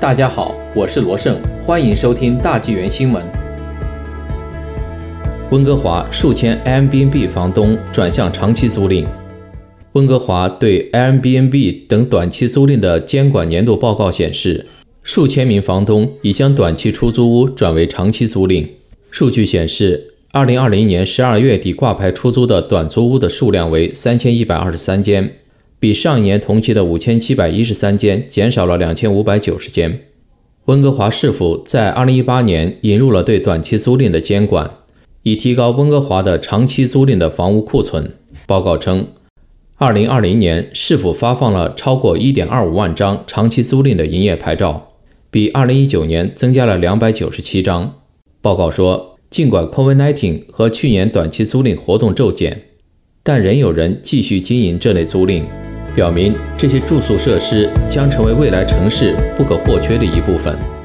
大家好，我是罗胜，欢迎收听大纪元新闻。温哥华数千 Airbnb 房东转向长期租赁。温哥华对 Airbnb 等短期租赁的监管年度报告显示，数千名房东已将短期出租屋转为长期租赁。数据显示，二零二零年十二月底挂牌出租的短租屋的数量为三千一百二十三间。比上一年同期的五千七百一十三间减少了两千五百九十间。温哥华市府在二零一八年引入了对短期租赁的监管，以提高温哥华的长期租赁的房屋库存。报告称，二零二零年市府发放了超过一点二五万张长期租赁的营业牌照，比二零一九年增加了两百九十七张。报告说，尽管 COVID-19 和去年短期租赁活动骤减，但仍有人继续经营这类租赁。表明这些住宿设施将成为未来城市不可或缺的一部分。